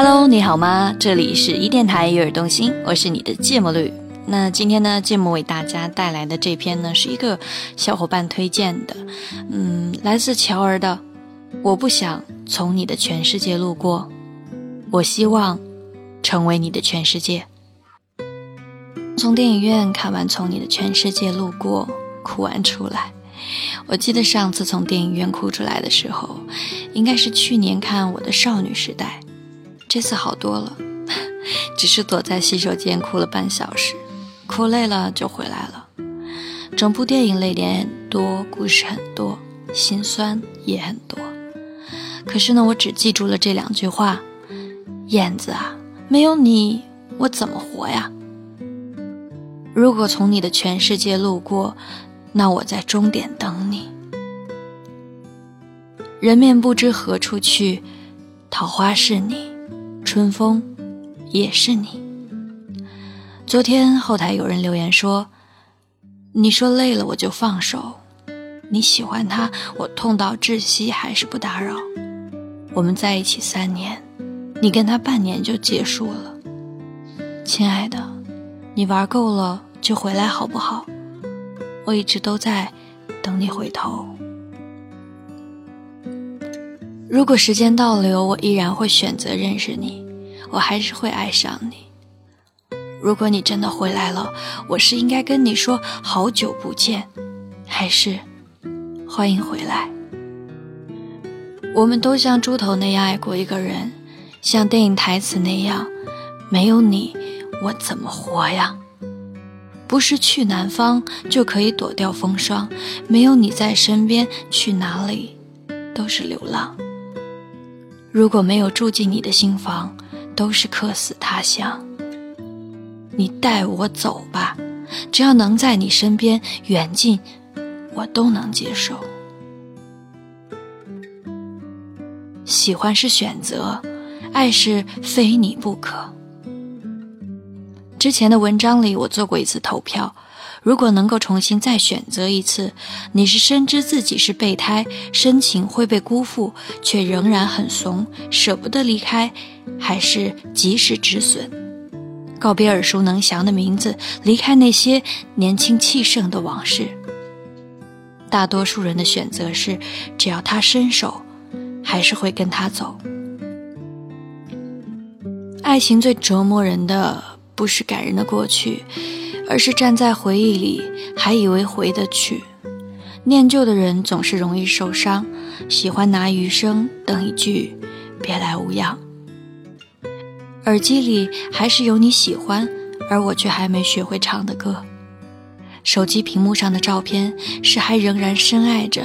Hello，你好吗？这里是一电台悦耳动心，我是你的芥末绿。那今天呢，芥末为大家带来的这篇呢，是一个小伙伴推荐的，嗯，来自乔儿的。我不想从你的全世界路过，我希望成为你的全世界。从电影院看完《从你的全世界路过》，哭完出来。我记得上次从电影院哭出来的时候，应该是去年看我的少女时代。这次好多了，只是躲在洗手间哭了半小时，哭累了就回来了。整部电影泪点多，故事很多，心酸也很多。可是呢，我只记住了这两句话：燕子啊，没有你，我怎么活呀？如果从你的全世界路过，那我在终点等你。人面不知何处去，桃花是你，春风也是你。昨天后台有人留言说：“你说累了我就放手，你喜欢他，我痛到窒息还是不打扰。我们在一起三年，你跟他半年就结束了。亲爱的，你玩够了就回来好不好？我一直都在等你回头。”如果时间倒流，我依然会选择认识你，我还是会爱上你。如果你真的回来了，我是应该跟你说好久不见，还是欢迎回来？我们都像猪头那样爱过一个人，像电影台词那样，没有你，我怎么活呀？不是去南方就可以躲掉风霜，没有你在身边，去哪里都是流浪。如果没有住进你的心房，都是客死他乡。你带我走吧，只要能在你身边，远近我都能接受。喜欢是选择，爱是非你不可。之前的文章里，我做过一次投票。如果能够重新再选择一次，你是深知自己是备胎，深情会被辜负，却仍然很怂，舍不得离开，还是及时止损，告别耳熟能详的名字，离开那些年轻气盛的往事？大多数人的选择是，只要他伸手，还是会跟他走。爱情最折磨人的，不是感人的过去。而是站在回忆里，还以为回得去。念旧的人总是容易受伤，喜欢拿余生等一句“别来无恙”。耳机里还是有你喜欢，而我却还没学会唱的歌。手机屏幕上的照片是还仍然深爱着，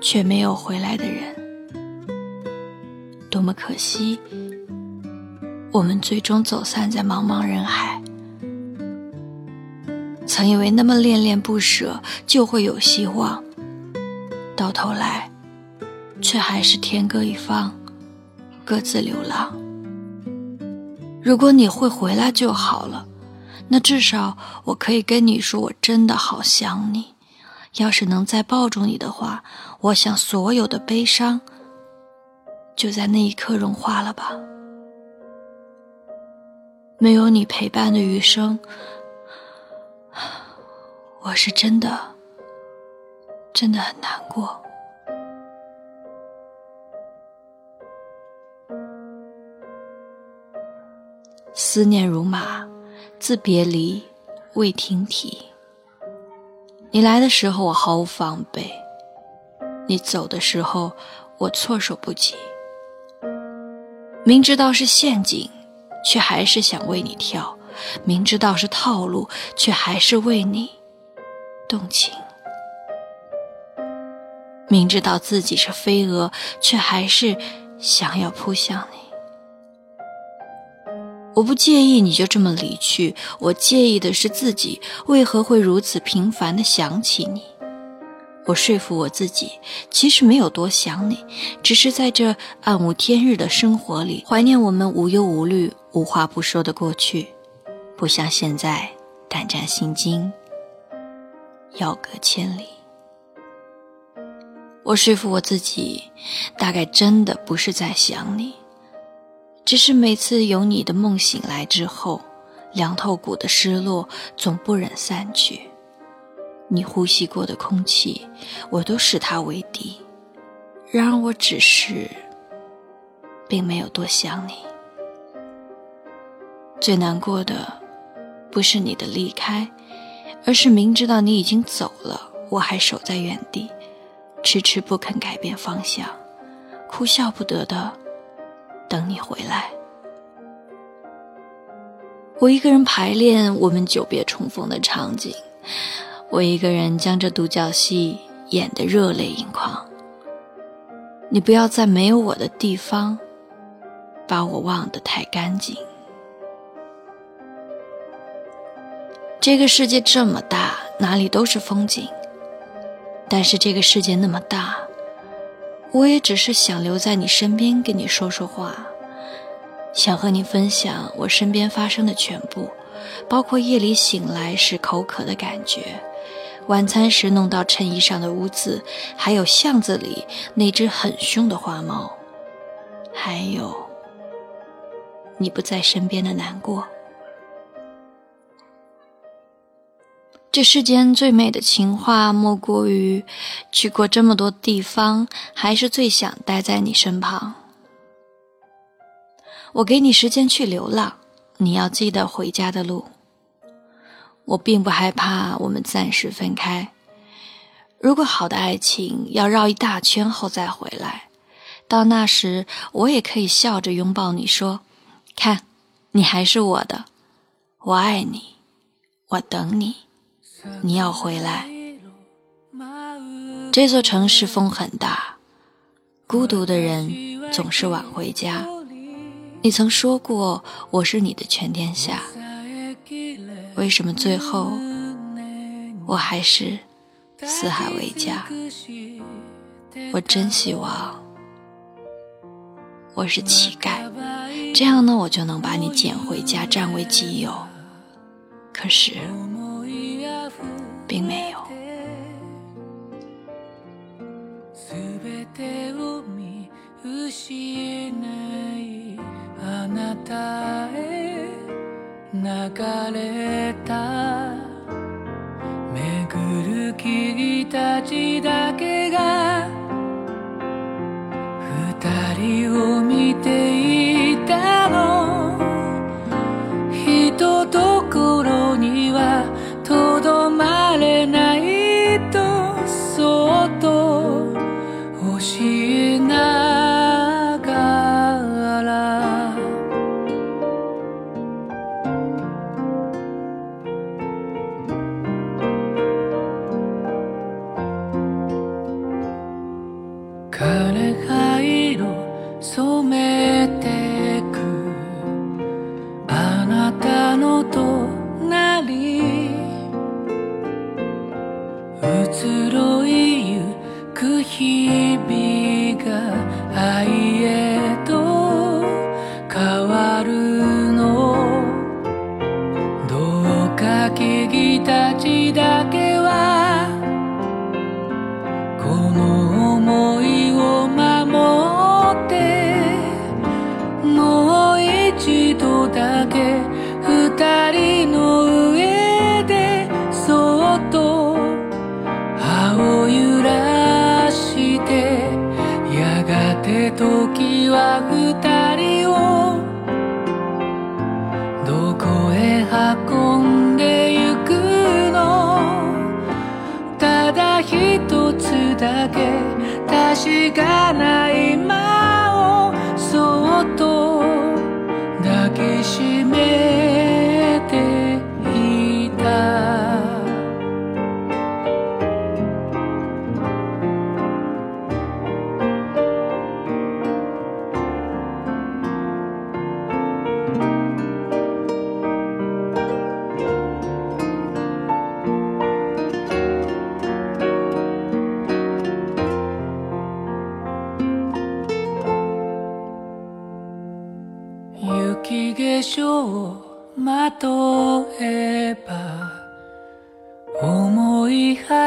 却没有回来的人。多么可惜，我们最终走散在茫茫人海。曾以为那么恋恋不舍就会有希望，到头来，却还是天各一方，各自流浪。如果你会回来就好了，那至少我可以跟你说，我真的好想你。要是能再抱住你的话，我想所有的悲伤就在那一刻融化了吧。没有你陪伴的余生。我是真的，真的很难过。思念如马，自别离未停蹄。你来的时候我毫无防备，你走的时候我措手不及。明知道是陷阱，却还是想为你跳；明知道是套路，却还是为你。动情，明知道自己是飞蛾，却还是想要扑向你。我不介意你就这么离去，我介意的是自己为何会如此频繁的想起你。我说服我自己，其实没有多想你，只是在这暗无天日的生活里，怀念我们无忧无虑、无话不说的过去，不像现在胆战心惊。遥隔千里，我说服我自己，大概真的不是在想你，只是每次有你的梦醒来之后，凉透骨的失落总不忍散去。你呼吸过的空气，我都视它为敌。然而我只是，并没有多想你。最难过的，不是你的离开，而是明知道你已经走了，我还守在原地，迟迟不肯改变方向，哭笑不得的等你回来。我一个人排练我们久别重逢的场景。我一个人将这独角戏演得热泪盈眶。你不要在没有我的地方，把我忘得太干净。这个世界这么大，哪里都是风景。但是这个世界那么大，我也只是想留在你身边，跟你说说话，想和你分享我身边发生的全部，包括夜里醒来时口渴的感觉。晚餐时弄到衬衣上的污渍，还有巷子里那只很凶的花猫，还有你不在身边的难过。这世间最美的情话，莫过于去过这么多地方，还是最想待在你身旁。我给你时间去流浪，你要记得回家的路。我并不害怕我们暂时分开。如果好的爱情要绕一大圈后再回来，到那时我也可以笑着拥抱你说：“看，你还是我的，我爱你，我等你，你要回来。”这座城市风很大，孤独的人总是晚回家。你曾说过我是你的全天下。为什么最后我还是四海为家？我真希望我是乞丐，这样呢，我就能把你捡回家占为己有。可是并没有。流れた巡る木たちだけ 移ろいゆく日々が愛へ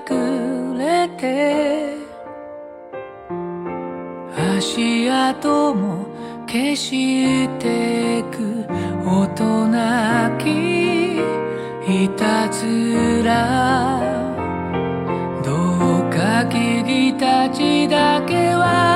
くれて足跡も消してく。大人きいたずら。どうか聞きたちだけは。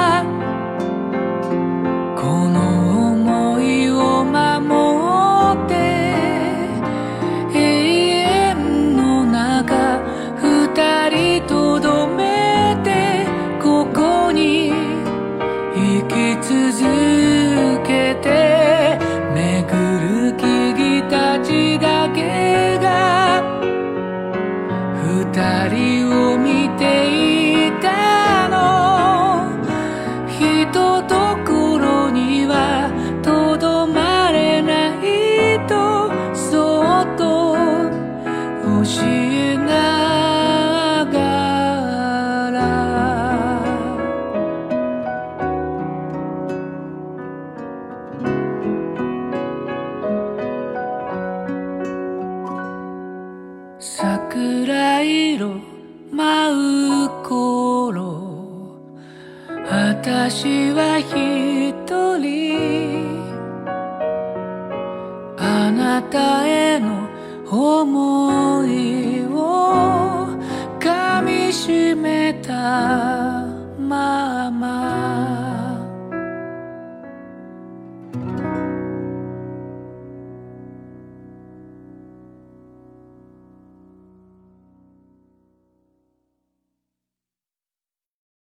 love.